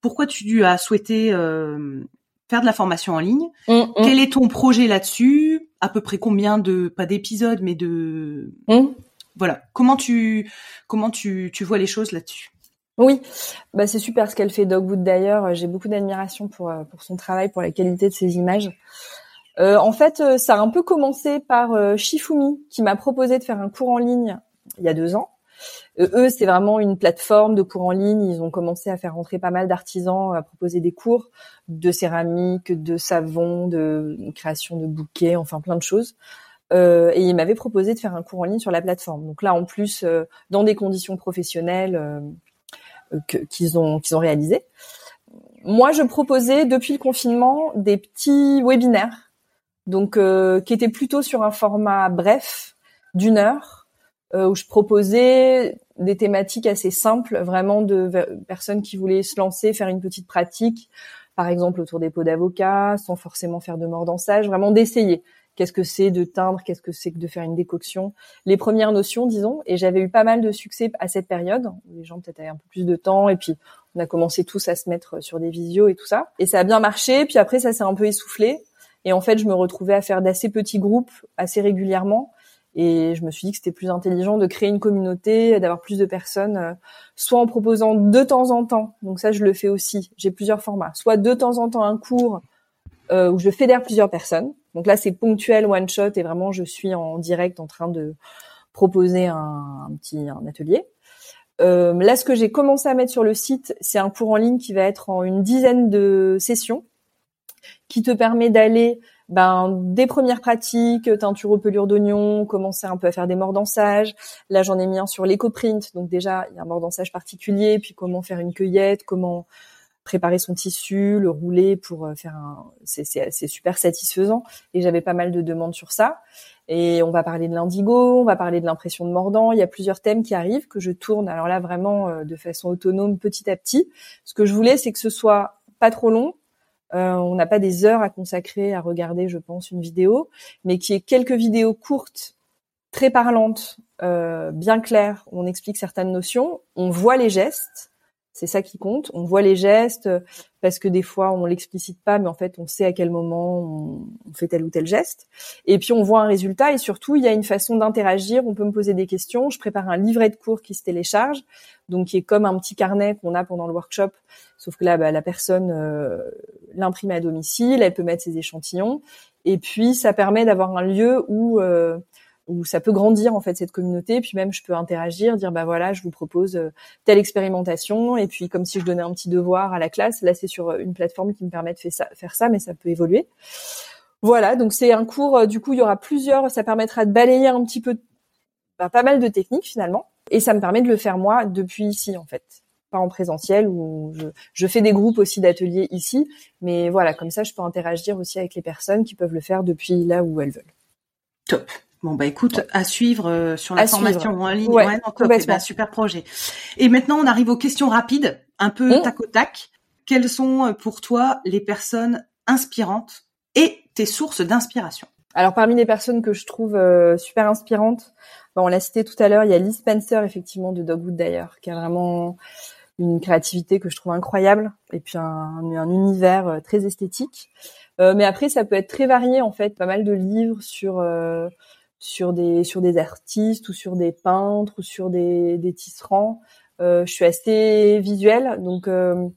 pourquoi tu as souhaité faire de la formation en ligne. Mm, mm. Quel est ton projet là-dessus? À peu près combien de pas d'épisodes mais de mm. voilà. Comment tu comment tu, tu vois les choses là-dessus? Oui, bah c'est super ce qu'elle fait Dogwood d'ailleurs. J'ai beaucoup d'admiration pour euh, pour son travail, pour la qualité de ses images. Euh, en fait, euh, ça a un peu commencé par euh, Shifumi qui m'a proposé de faire un cours en ligne il y a deux ans. Euh, eux, c'est vraiment une plateforme de cours en ligne. Ils ont commencé à faire rentrer pas mal d'artisans, à proposer des cours de céramique, de savon, de création de bouquets, enfin plein de choses. Euh, et ils m'avaient proposé de faire un cours en ligne sur la plateforme. Donc là, en plus, euh, dans des conditions professionnelles qu'ils ont qu'ils ont réalisées. Moi, je proposais depuis le confinement des petits webinaires, donc qui étaient plutôt sur un format bref d'une heure où je proposais des thématiques assez simples, vraiment de personnes qui voulaient se lancer, faire une petite pratique, par exemple autour des pots d'avocat, sans forcément faire de mordançage, vraiment d'essayer. Qu'est-ce que c'est de teindre? Qu'est-ce que c'est que de faire une décoction? Les premières notions, disons. Et j'avais eu pas mal de succès à cette période. Les gens peut-être avaient un peu plus de temps. Et puis, on a commencé tous à se mettre sur des visios et tout ça. Et ça a bien marché. Puis après, ça s'est un peu essoufflé. Et en fait, je me retrouvais à faire d'assez petits groupes assez régulièrement et je me suis dit que c'était plus intelligent de créer une communauté, d'avoir plus de personnes, euh, soit en proposant de temps en temps, donc ça je le fais aussi, j'ai plusieurs formats, soit de temps en temps un cours euh, où je fédère plusieurs personnes, Donc là, c'est ponctuel, one shot, et vraiment, je suis en direct en train de proposer un, petit un atelier. Euh, là, ce que j'ai commencé à mettre sur le site, c'est un cours en ligne qui va être en une dizaine de sessions, qui te permet d'aller ben, des premières pratiques, teinture aux pelures d'oignon, commencer un peu à faire des mordansages. Là, j'en ai mis un sur l'éco-print, donc déjà, il y a un mordansage particulier, puis comment faire une cueillette, comment préparer son tissu, le rouler pour euh, faire un, c'est super satisfaisant. Et j'avais pas mal de demandes sur ça. Et on va parler de l'indigo, on va parler de l'impression de mordant. Il y a plusieurs thèmes qui arrivent que je tourne. Alors là, vraiment euh, de façon autonome, petit à petit. Ce que je voulais, c'est que ce soit pas trop long. Euh, on n'a pas des heures à consacrer à regarder, je pense, une vidéo, mais qui est quelques vidéos courtes, très parlantes, euh, bien claires. Où on explique certaines notions, on voit les gestes c'est ça qui compte. On voit les gestes parce que des fois on l'explicite pas, mais en fait on sait à quel moment on, fait tel ou tel geste. Et puis on voit un résultat et surtout il y a une façon d'interagir. On peut me poser des questions. Je prépare un livret de cours qui se télécharge, donc qui est comme un petit carnet qu'on a pendant le workshop. Sauf que là, bah, la personne euh, l'imprime à domicile, elle peut mettre ses échantillons. Et puis ça permet d'avoir un lieu où euh, où ça peut grandir en fait cette communauté. Puis même je peux interagir, dire bah voilà, je vous propose euh, telle expérimentation. Et puis comme si je donnais un petit devoir à la classe, là c'est sur euh, une plateforme qui me permet de faire ça, faire ça mais ça peut évoluer. Voilà, donc c'est un cours. Euh, du coup, il y aura plusieurs. Ça permettra de balayer un petit peu, bah, pas mal de techniques finalement. Et ça me permet de le faire moi depuis ici en fait pas en présentiel ou je, je fais des groupes aussi d'ateliers ici, mais voilà, comme ça je peux interagir aussi avec les personnes qui peuvent le faire depuis là où elles veulent. Top. Bon bah écoute, à suivre euh, sur la formation en ligne, ouais, ouais bah, super projet. Et maintenant on arrive aux questions rapides, un peu mmh. tac au tac. Quelles sont euh, pour toi les personnes inspirantes et tes sources d'inspiration? Alors parmi les personnes que je trouve euh, super inspirantes, bah, on l'a cité tout à l'heure, il y a Lee Spencer effectivement de Dogwood d'ailleurs, qui a vraiment une créativité que je trouve incroyable et puis un, un univers très esthétique. mais après ça peut être très varié en fait, pas mal de livres sur sur des sur des artistes ou sur des peintres ou sur des, des tisserands. Euh, je suis assez visuelle, donc euh,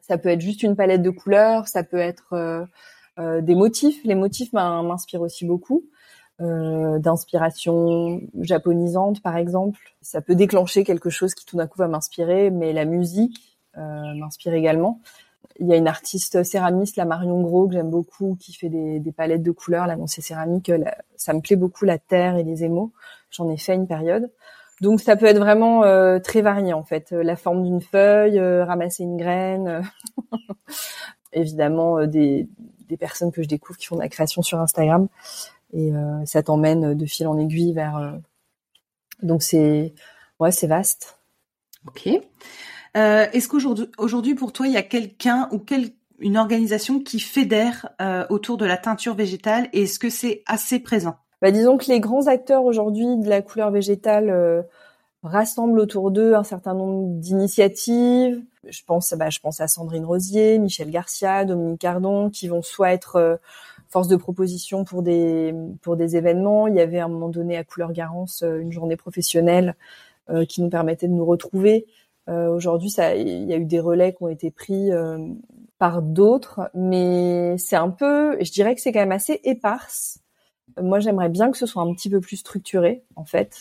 ça peut être juste une palette de couleurs, ça peut être euh, des motifs. Les motifs m'inspirent aussi beaucoup. D'inspiration japonisante par exemple. Ça peut déclencher quelque chose qui tout d'un coup va m'inspirer, mais la musique m'inspire également. Il y a une artiste céramiste, la Marion Gros, que j'aime beaucoup, qui fait des, des, palettes de couleurs là dans ses céramiques. ça me plaît beaucoup la terre et les émaux. J'en ai fait une période. Donc ça peut être vraiment euh, très varié en fait. La forme d'une feuille, euh, ramasser une graine. *laughs* Évidemment euh, des, des, personnes que je découvre qui font de la création sur Instagram et ça t'emmène de fil en aiguille vers. Donc c'est ouais c'est vaste. Ok. Euh, est-ce qu'aujourd'hui, aujourd'hui, pour toi, il y a quelqu'un ou quel, une organisation qui fédère euh, autour de la teinture végétale et est-ce que c'est assez présent? Bah, Disons que les grands acteurs aujourd'hui de la couleur végétale euh, rassemblent autour d'eux un certain nombre d'initiatives. Je pense, bah, je pense à Sandrine Rosier, Michel Garcia, Dominique Cardon, qui vont soit être force de proposition pour des pour des événements. Il y avait à un moment donné à Couleur Garance une journée professionnelle qui nous permettait de nous retrouver euh, Aujourd'hui, ça, il y a eu des relais qui ont été pris euh, par d'autres, mais c'est un peu, je dirais que c'est quand même assez éparse. Moi, j'aimerais bien que ce soit un petit peu plus structuré, en fait,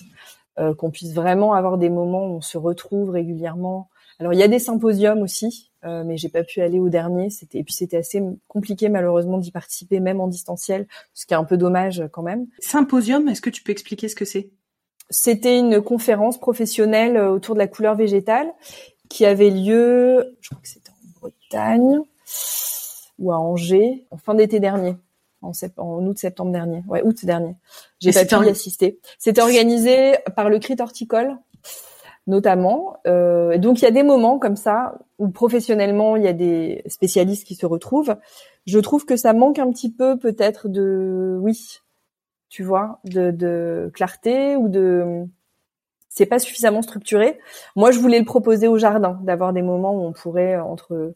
euh, qu'on puisse vraiment avoir des moments où on se retrouve régulièrement. Alors, il y a des symposiums aussi, euh, mais j'ai pas pu aller au dernier. C'était et puis c'était assez compliqué malheureusement d'y participer, même en distanciel, ce qui est un peu dommage quand même. Symposium, est-ce que tu peux expliquer ce que c'est? C'était une conférence professionnelle euh, autour de la couleur végétale qui avait lieu, je crois que c'était en Bretagne ou à Angers en fin d'été dernier, en, en août-septembre dernier, ouais août dernier. J'ai pas pu y assister. C'était organisé par le CRIT horticole notamment. Euh, donc il y a des moments comme ça où professionnellement il y a des spécialistes qui se retrouvent. Je trouve que ça manque un petit peu peut-être de oui tu vois, de, de clarté ou de c'est pas suffisamment structuré. Moi, je voulais le proposer au jardin, d'avoir des moments où on pourrait entre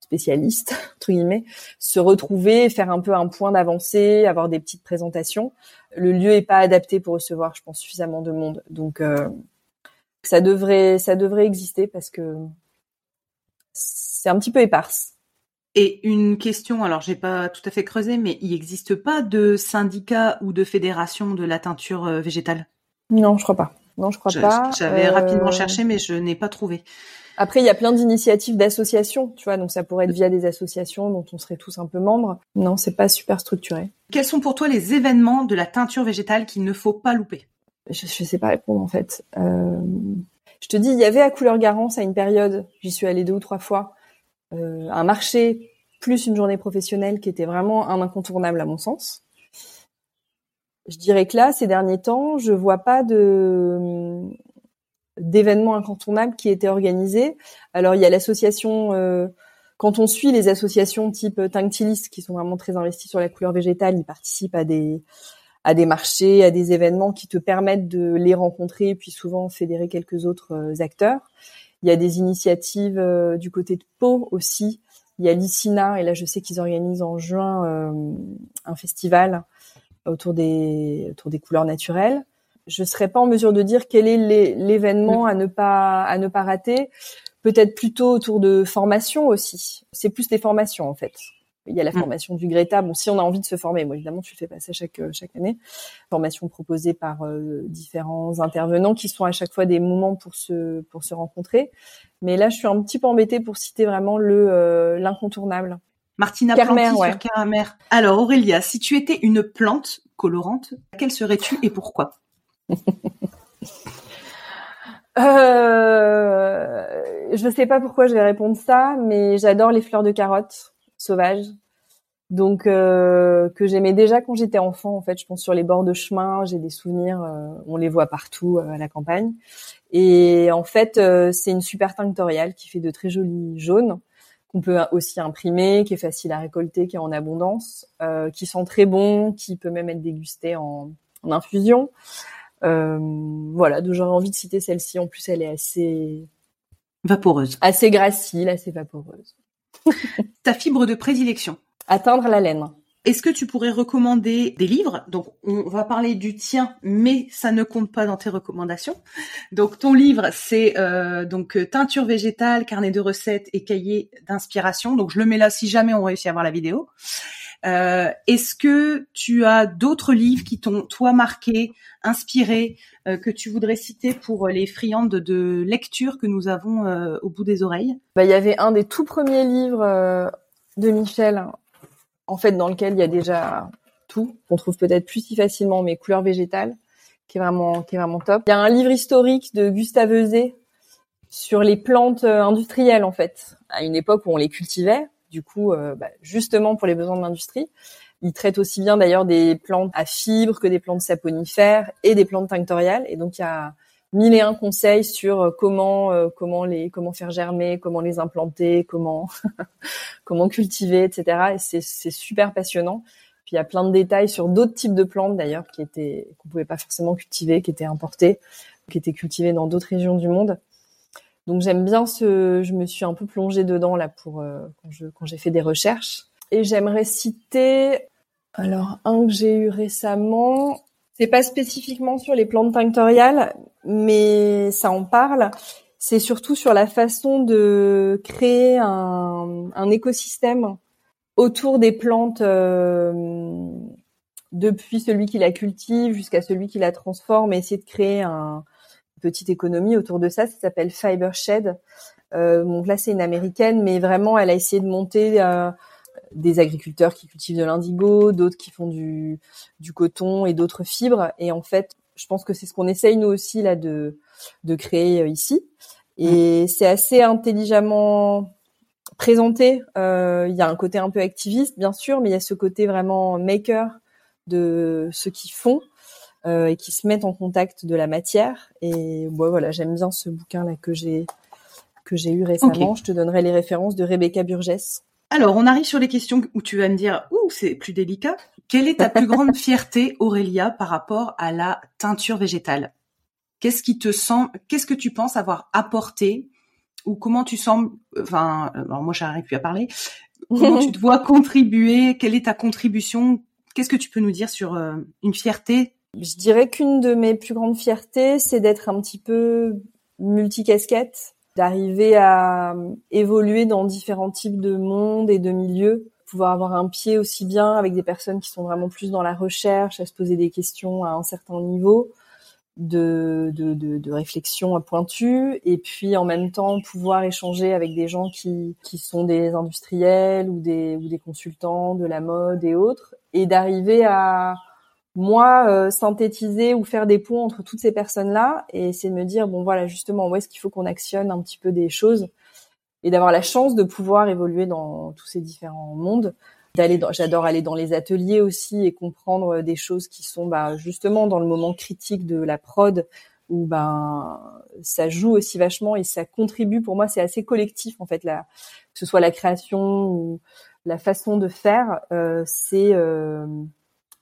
spécialistes *laughs* entre guillemets se retrouver, faire un peu un point d'avancée, avoir des petites présentations. Le lieu est pas adapté pour recevoir, je pense, suffisamment de monde, donc euh, ça devrait ça devrait exister parce que c'est un petit peu éparse. Et une question, alors j'ai pas tout à fait creusé, mais il n'existe pas de syndicat ou de fédération de la teinture euh, végétale? Non, je crois pas. Non, je crois pas. J'avais rapidement cherché, mais je n'ai pas trouvé. Après, il y a plein d'initiatives d'associations, tu vois, donc ça pourrait être via des associations dont on serait tous un peu membres. Non, c'est pas super structuré. Quels sont pour toi les événements de la teinture végétale qu'il ne faut pas louper? Je, je sais pas répondre en fait. Euh, je te dis, il y avait à Couleur Garance à une période, j'y suis allée deux ou trois fois, euh, un marché plus une journée professionnelle qui était vraiment un incontournable à mon sens. Je dirais que là, ces derniers temps, je vois pas de d'événements incontournables qui étaient organisés. Alors il y a l'association, euh, quand on suit les associations type Tinctilis qui sont vraiment très investies sur la couleur végétale, ils participent à des à des marchés, à des événements qui te permettent de les rencontrer et puis souvent fédérer quelques autres euh, acteurs. Il y a des initiatives euh, du côté de Pau aussi. Il y a l'ICINA et là je sais qu'ils organisent en juin un festival autour des autour des couleurs naturelles je serais pas en mesure de dire quel est l'événement à ne pas à ne pas rater. Peut-être plutôt autour de formation aussi. C'est plus des formations en fait. Il y a la mm. formation du Greta. Bon, si on a envie de se former, moi évidemment, tu le fais passer chaque chaque année. Formation proposée par euh, différents intervenants qui sont à chaque fois des moments pour se pour se rencontrer. Mais là, je suis un petit peu embêtée pour citer vraiment le euh, l'incontournable. Martina Carmer, Planty sur Carmer. Alors Aurélia, si tu étais une plante colorante, quelle serais-tu et pourquoi? *laughs* Euh, je sais pas pourquoi je vais répondre ça, mais j'adore les fleurs de carottes sauvages. Donc euh, que j'aimais déjà quand j'étais enfant. En fait, je pense sur les bords de chemin, j'ai des souvenirs. Euh, on les voit partout euh, à la campagne. Et en fait, c'est une super tinctoriale qui fait de très jolis jaunes qu'on peut aussi imprimer, qui est facile à récolter, qui est en abondance, qui sent très bon, qui peut même être dégusté en, en infusion. Voilà, donc j'aurais envie de citer celle-ci. En plus, elle est assez vaporeuse, assez gracile, assez vaporeuse. *laughs* Ta fibre de prédilection Atteindre la laine. Est-ce que tu pourrais recommander des livres? Donc, on va parler du tien, mais ça ne compte pas dans tes recommandations. Donc, ton livre, c'est euh, donc teinture végétale, carnet de recettes et cahier d'inspiration. Donc, je le mets là si jamais on réussit à voir la vidéo. Euh, Est-ce que tu as d'autres livres qui t'ont toi marqué, inspiré, euh, que tu voudrais citer pour les friandes de lecture que nous avons euh, au bout des oreilles? Bah, Il y avait un des tout premiers livres euh, de Michel, en fait, dans lequel il y a déjà tout, qu'on trouve peut-être plus si facilement, mais couleurs végétales, qui est vraiment, qui est vraiment top. Il y a un livre historique de Gustave Eusé sur les plantes industrielles, en fait, à une époque où on les cultivait du coup, euh, bah, justement pour les besoins de l'industrie. Il traite aussi bien d'ailleurs des plantes à fibres que des plantes saponifères et des plantes tinctoriales. Et donc il y a mille et un conseils sur euh, comment euh, comment les comment faire germer, comment les implanter, comment *laughs* comment cultiver, etc. Et c'est c'est super passionnant. Puis il y a plein de détails sur d'autres types de plantes d'ailleurs qui étaient qu'on pouvait pas forcément cultiver, qui étaient importées, qui étaient cultivées dans d'autres régions du monde. Donc j'aime bien ce, je me suis un peu plongée dedans là pour euh, quand je quand j'ai fait des recherches. Et j'aimerais citer alors un que j'ai eu récemment. C'est pas spécifiquement sur les plantes tinctoriales, mais ça en parle. C'est surtout sur la façon de créer un, un écosystème autour des plantes euh, depuis celui qui la cultive jusqu'à celui qui la transforme et essayer de créer un, petite économie autour de ça. Ça s'appelle Fiber Shed. Euh, donc là, c'est une américaine, mais vraiment, elle a essayé de monter euh, des agriculteurs qui cultivent de l'indigo, d'autres qui font du, du coton et d'autres fibres. Et en fait, je pense que c'est ce qu'on essaye nous aussi là de de créer euh, ici. Et mmh. c'est assez intelligemment présenté. Euh, il y a un côté un peu activiste, bien sûr, mais il y a ce côté vraiment maker de ceux qui font. Euh, et qui se mettent en contact de la matière. Et voilà, j'aime bien ce bouquin là que j'ai que j'ai eu récemment. Je te donnerai les références de Rebecca Burgess. Alors, on arrive sur les questions où tu vas me dire, ouh, c'est plus délicat. Quelle est ta plus grande *laughs* fierté, Aurélia, par rapport à la teinture végétale? Qu'est-ce qui te sent, qu'est-ce que tu penses avoir apporté? Ou comment tu sembles, enfin, alors moi j'arrive plus à parler. Comment tu te *laughs* vois contribuer? Quelle est ta contribution? Qu'est-ce que tu peux nous dire sur euh, une fierté je dirais qu'une de mes plus grandes fiertés, c'est d'être un petit peu multicasquette. d'arriver à évoluer dans différents types de mondes et de milieux, pouvoir avoir un pied aussi bien avec des personnes qui sont vraiment plus dans la recherche, à se poser des questions à un certain niveau de, de, de, de réflexion pointue, et puis en même temps pouvoir échanger avec des gens qui, qui sont des industriels ou des, ou des consultants de la mode et autres, et d'arriver à moi euh, synthétiser ou faire des ponts entre toutes ces personnes-là et c'est de me dire bon voilà justement où est-ce qu'il faut qu'on actionne un petit peu des choses et d'avoir la chance de pouvoir évoluer dans tous ces différents mondes d'aller j'adore aller dans les ateliers aussi et comprendre des choses qui sont bah, justement dans le moment critique de la prod où ben ça joue aussi vachement et ça contribue. Pour moi c'est assez collectif en fait là que ce soit la création ou la façon de faire euh, c'est euh,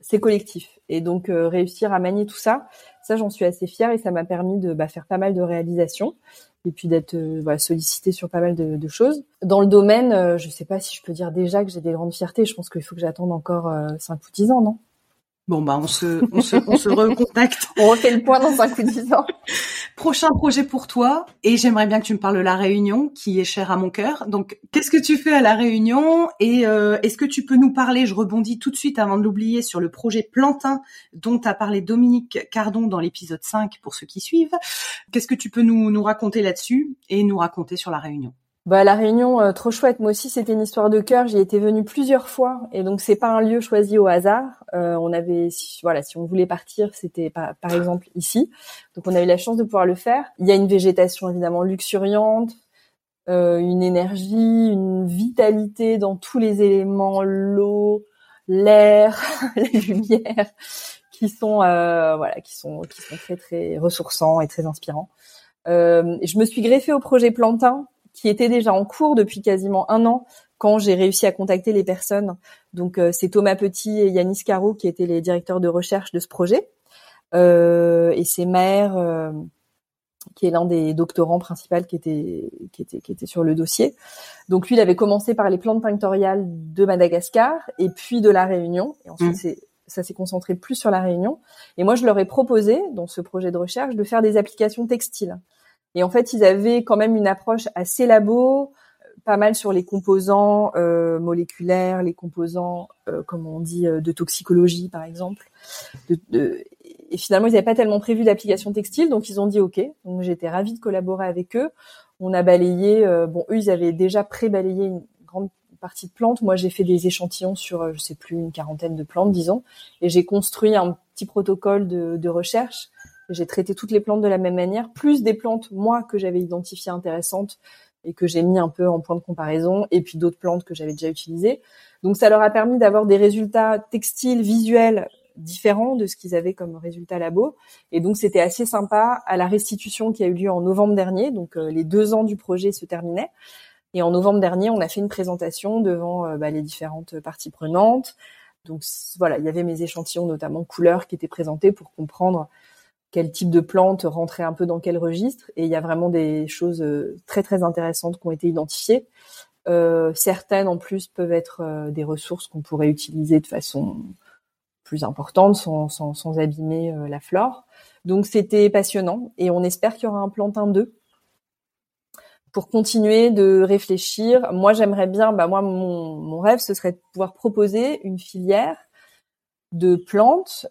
c'est collectif. Et donc euh, réussir à manier tout ça, ça j'en suis assez fière et ça m'a permis de bah, faire pas mal de réalisations et puis d'être euh, voilà, sollicitée sur pas mal de, choses. Dans le domaine, euh, je sais pas si je peux dire déjà que j'ai des grandes fiertés. Je pense qu'il faut que j'attende encore 5 ou 10 ans, non? Bon bah on se on se on se recontacte. *laughs* on refait le point dans un coup de ans. Prochain projet pour toi et j'aimerais bien que tu me parles de la Réunion qui est chère à mon cœur. Donc qu'est-ce que tu fais à la Réunion et euh, est-ce que tu peux nous parler Je rebondis tout de suite avant de l'oublier sur le projet Plantin dont a parlé Dominique Cardon dans l'épisode 5 pour ceux qui suivent. Qu'est-ce que tu peux nous nous raconter là-dessus et nous raconter sur la Réunion? Bah la Réunion, euh, trop chouette. Moi aussi, c'était une histoire de cœur. J'y étais venue plusieurs fois, et donc c'est pas un lieu choisi au hasard. Euh, on avait, voilà, si on voulait partir, c'était par, par exemple ici. Donc on a eu la chance de pouvoir le faire. Il y a une végétation évidemment luxuriante, euh, une énergie, une vitalité dans tous les éléments, l'eau, l'air, *laughs* les lumières, qui sont, euh, voilà, qui sont, qui sont très très ressourçants et très inspirants. Euh, je me suis greffée au projet Plantin qui était déjà en cours depuis quasiment un an quand j'ai réussi à contacter les personnes. Donc euh, c'est Thomas Petit et Yanis Caro qui étaient les directeurs de recherche de ce projet. Euh, et c'est Maher euh, qui est l'un des doctorants principaux qui était, qui était qui était sur le dossier. Donc lui, il avait commencé par les plantes pictoriales de Madagascar et puis de la Réunion. Et ensuite, mmh. ça s'est concentré plus sur la Réunion. Et moi, je leur ai proposé, dans ce projet de recherche, de faire des applications textiles. Et en fait, ils avaient quand même une approche assez labo, pas mal sur les composants euh, moléculaires, les composants, euh, comme on dit, euh, de toxicologie, par exemple. Et finalement, ils n'avaient pas tellement prévu d'application textile, donc ils ont dit OK. Donc j'étais ravie de collaborer avec eux. On a balayé, euh, bon, eux, ils avaient déjà pré-balayé une grande partie de plantes. Moi, j'ai fait des échantillons sur, euh, je sais plus, une quarantaine de plantes, disons, et j'ai construit un petit protocole de, de recherche j'ai traité toutes les plantes de la même manière, plus des plantes, moi, que j'avais identifiées intéressantes et que j'ai mis un peu en point de comparaison, et puis d'autres plantes que j'avais déjà utilisées. Donc ça leur a permis d'avoir des résultats textiles, visuels différents de ce qu'ils avaient comme résultat labo. Et donc c'était assez sympa à la restitution qui a eu lieu en novembre dernier. Donc euh, les deux ans du projet se terminaient. Et en novembre dernier, on a fait une présentation devant euh, bah, les différentes parties prenantes. Donc voilà, il y avait mes échantillons, notamment couleurs, qui étaient présentés pour comprendre quel type de plante rentrait un peu dans quel registre. Et il y a vraiment des choses euh, très très intéressantes qui ont été identifiées. Euh, certaines en plus peuvent être euh, des ressources qu'on pourrait utiliser de façon plus importante sans, sans, abîmer la flore. Donc c'était passionnant et on espère qu'il y aura un plantin 2 pour continuer de réfléchir. Moi j'aimerais bien, bah moi mon, mon rêve ce serait de pouvoir proposer une filière de plantes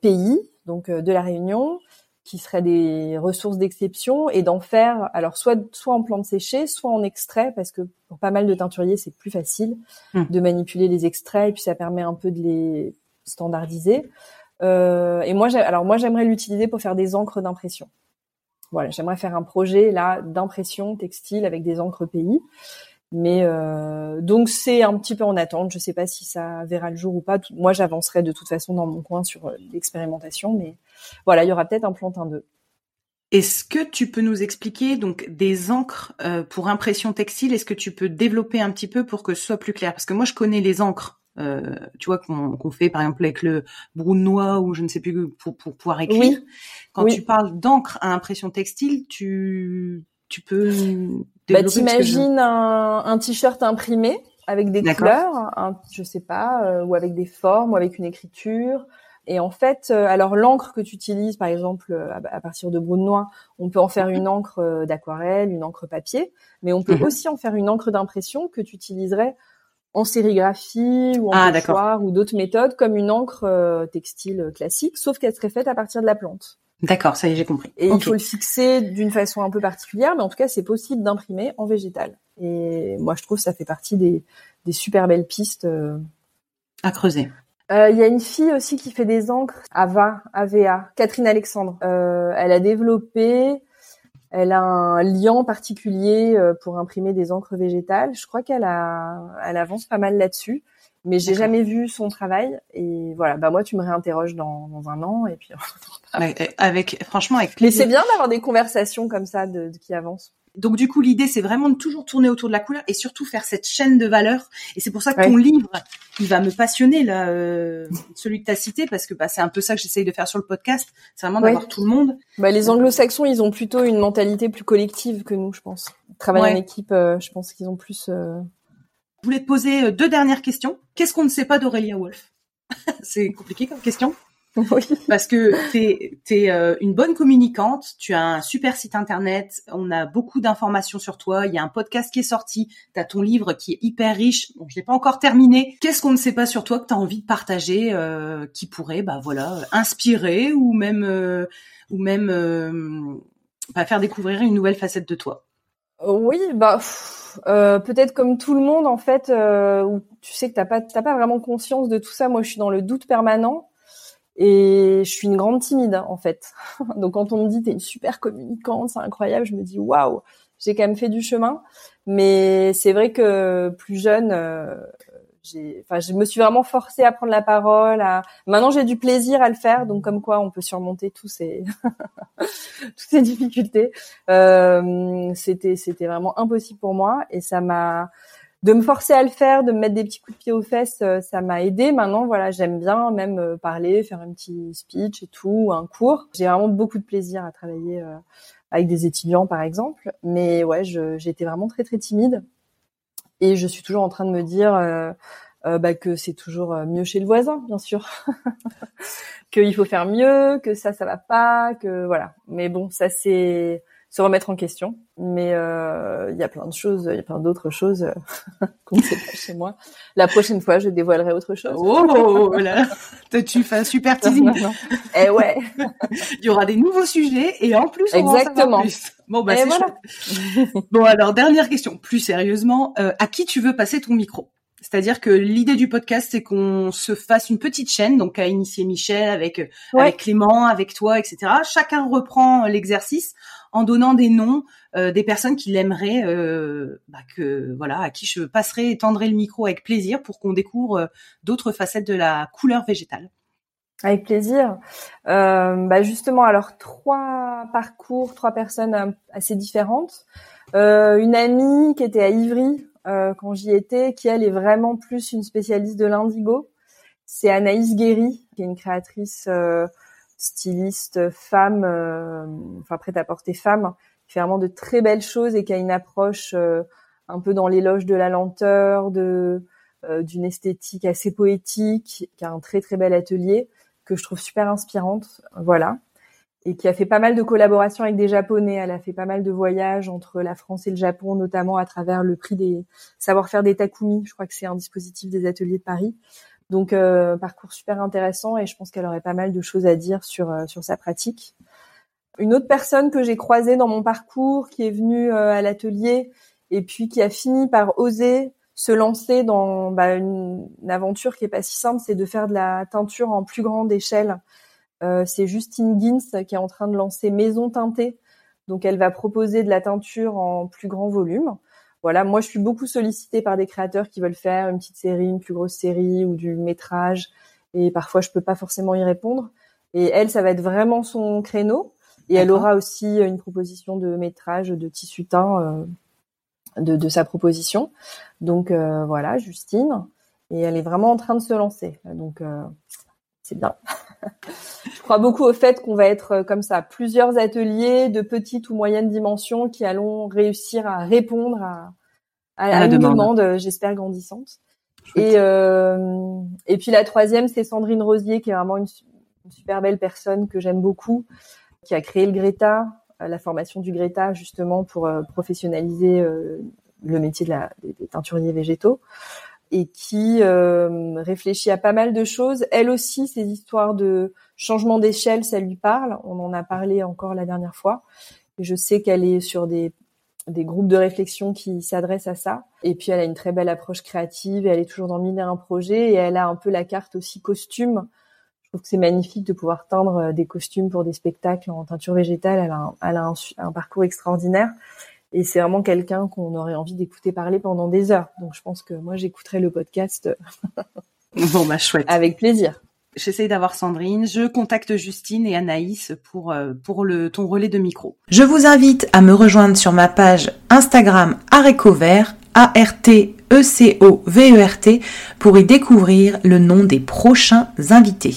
pays donc de la Réunion qui seraient des ressources d'exception et d'en faire alors soit soit en plantes séchées, soit en extrait parce que pour pas mal de teinturiers c'est plus facile hmm. de manipuler les extraits et puis ça permet un peu de les standardiser. Euh, et moi, alors moi j'aimerais l'utiliser pour faire des encres d'impression. Voilà, j'aimerais faire un projet là d'impression textile avec des encres pays. Mais euh, donc c'est un petit peu en attente. Je sais pas si ça verra le jour ou pas. Moi, j'avancerai de toute façon dans mon coin sur euh, l'expérimentation, mais voilà, il y aura peut-être un plantain 2. Est-ce que tu peux nous expliquer donc des encres euh, pour impression textile? Est-ce que tu peux développer un petit peu pour que ce soit plus clair? Parce que moi, je connais les encres, euh, tu vois, qu'on fait par exemple avec le noix ou je ne sais plus pour, pour pouvoir écrire. Quand tu parles d'encre à impression textile, tu tu peux bah, t'imagines un, un t-shirt imprimé avec des couleurs, un, je sais pas, euh, ou avec des formes, ou avec une écriture, Et en fait, alors l'encre que tu utilises, par exemple, à, partir de brou de noix, on peut en faire une encre d'aquarelle, une encre papier, mais on peut mhm. aussi en faire une encre d'impression que tu utiliserais en sérigraphie ou en ah, ou d'autres méthodes comme une encre textile classique, sauf qu'elle serait faite à partir de la plante. D'accord, ça y est, j'ai compris. Et il faut le fixer d'une façon un peu particulière, mais en tout cas, c'est possible d'imprimer en végétal. Et moi, je trouve que ça fait partie des, des super belles pistes euh. à creuser. Euh, il y a une fille aussi qui fait des encres, Ava, AVA, Catherine Alexandre. Euh, elle a développé, elle a un liant particulier pour imprimer des encres végétales. Je crois qu'elle a, elle avance pas mal là-dessus mais j'ai jamais vu son travail et voilà. Bah moi tu me réinterroges dans, dans un an et puis avec franchement avec mais c'est bien d'avoir des conversations comme ça de, qui avancent. Donc du coup l'idée c'est vraiment de toujours tourner autour de la couleur et surtout faire cette chaîne de valeur et c'est pour ça que ton livre il va me passionner là euh, celui que tu as cité parce que bah, c'est un peu ça que j'essaye de faire sur le podcast. C'est vraiment d'avoir tout le monde. Bah, les anglo-saxons ils ont plutôt une mentalité plus collective que nous je pense. Travailler en équipe euh, je pense qu'ils ont plus euh, je voulais te poser euh, deux dernières questions. Qu'est-ce qu'on ne sait pas d'Aurélia Wolf? *laughs* C'est compliqué comme question. Oui. Parce que tu es, euh, une bonne communicante, tu as un super site internet, on a beaucoup d'informations sur toi, il y a un podcast qui est sorti, tu as ton livre qui est hyper riche, bon, je l'ai pas encore terminé. Qu'est-ce qu'on ne sait pas sur toi que tu as envie de partager euh, qui pourrait bah voilà, inspirer ou même ou même bah, faire découvrir une nouvelle facette de toi? Oui, bah euh, peut-être comme tout le monde en fait, euh, tu sais que t'as pas t'as pas vraiment conscience de tout ça. Moi, je suis dans le doute permanent et je suis une grande timide en fait. *laughs* Donc quand on me dit t'es une super communicante, c'est incroyable, je me dis waouh, j'ai quand même fait du chemin. Mais c'est vrai que plus jeune, euh, enfin, je me suis vraiment forcée à prendre la parole. À... Maintenant, j'ai du plaisir à le faire, donc comme quoi on peut surmonter tous ces *laughs* toutes ces difficultés. Euh, c'était c'était vraiment impossible pour moi et ça m'a de me forcer à le faire, de me mettre des petits coups de pied aux fesses, euh, ça m'a aidé. Maintenant, voilà, j'aime bien même euh, parler, faire un petit speech et tout, un cours. J'ai vraiment beaucoup de plaisir à travailler euh, avec des étudiants, par exemple. Mais ouais, j'étais vraiment très très timide. Et je suis toujours en train de me dire euh, euh, bah, que c'est toujours euh, mieux chez le voisin, bien sûr, *laughs* qu'il faut faire mieux, que ça, ça va pas, que voilà. Mais bon, ça c'est se remettre en question. Mais il y a plein de choses, il y a plein d'autres choses *laughs* qu'on ne sait pas chez moi. La prochaine fois, je dévoilerai autre chose. Oh là, *laughs* tu fais un super teasing. eh ouais. *laughs* il y aura des nouveaux sujets et en plus on exactement. plus. Bon bah c'est voilà. bon alors dernière question, plus sérieusement, euh, à qui tu veux passer ton micro? C'est-à-dire que l'idée du podcast, c'est qu'on se fasse une petite chaîne, donc à initier Michel avec avec Clément, avec toi, etc. Chacun reprend l'exercice en donnant des noms euh, des personnes qui l'aimeraient, euh, bah que voilà, à qui je passerai et tendrai le micro avec plaisir pour qu'on découvre d'autres facettes de la couleur végétale. Avec plaisir. Euh, bah justement, alors trois parcours, trois personnes euh, assez différentes. Euh, une amie qui était à Ivry euh, quand j'y étais, qui elle est vraiment plus une spécialiste de l'indigo. C'est Anaïs Guéry, qui est une créatrice euh, styliste femme, enfin prête à porter femme, qui fait vraiment de très belles choses et qui a une approche un peu dans l'éloge de la lenteur, de d'une esthétique assez poétique, qui a un très très bel atelier que je trouve super inspirante, voilà, et qui a fait pas mal de collaborations avec des Japonais. Elle a fait pas mal de voyages entre la France et le Japon, notamment à travers le prix des savoir-faire des Takumi. Je crois que c'est un dispositif des ateliers de Paris. Donc euh, parcours super intéressant et je pense qu'elle aurait pas mal de choses à dire sur euh, sur sa pratique. Une autre personne que j'ai croisée dans mon parcours, qui est venue euh, à l'atelier et puis qui a fini par oser se lancer dans bah, une, aventure qui est pas si simple, c'est de faire de la teinture en plus grande échelle. C'est Justine Gins qui est en train de lancer Maison Teintée. Donc elle va proposer de la teinture en plus grand volume. Voilà, moi je suis beaucoup sollicitée par des créateurs qui veulent faire une petite série, une plus grosse série ou du métrage et parfois je peux pas forcément y répondre. Et elle, ça va être vraiment son créneau. Et elle aura aussi une proposition de métrage de tissu teint euh, de, de sa proposition. Donc euh, voilà, Justine, et elle est vraiment en train de se lancer. Donc euh, c'est bien. *laughs* *laughs* je crois beaucoup au fait qu'on va être euh, comme ça, plusieurs ateliers de petite ou moyenne dimension qui allons réussir à répondre à, à, une demande, j'espère grandissante. Et, euh, et puis la troisième, c'est Sandrine Rosier, qui est vraiment une, une super belle personne que j'aime beaucoup, qui a créé le Greta, la formation du Greta justement pour professionnaliser le métier de la, des, teinturiers végétaux et qui réfléchit à pas mal de choses. Elle aussi, ces histoires de changement d'échelle, ça lui parle. On en a parlé encore la dernière fois. Je sais qu'elle est sur des des groupes de réflexion qui s'adressent à ça. Et puis elle a une très belle approche créative et elle est toujours dans mille un projet et elle a un peu la carte aussi costume. Je trouve que c'est magnifique de pouvoir teindre euh, des costumes pour des spectacles en teinture végétale. Elle a elle a un, parcours extraordinaire et c'est vraiment quelqu'un qu'on aurait envie d'écouter parler pendant des heures. Donc je pense que moi j'écouterai le podcast. *laughs* bon bah chouette. Avec plaisir j'essaye d'avoir Sandrine, je contacte Justine et Anaïs pour, euh, pour le, ton relais de micro. Je vous invite à me rejoindre sur ma page Instagram Arécovert, A-R-T-E-C-O-V-E-R-T, pour y découvrir le nom des prochains invités.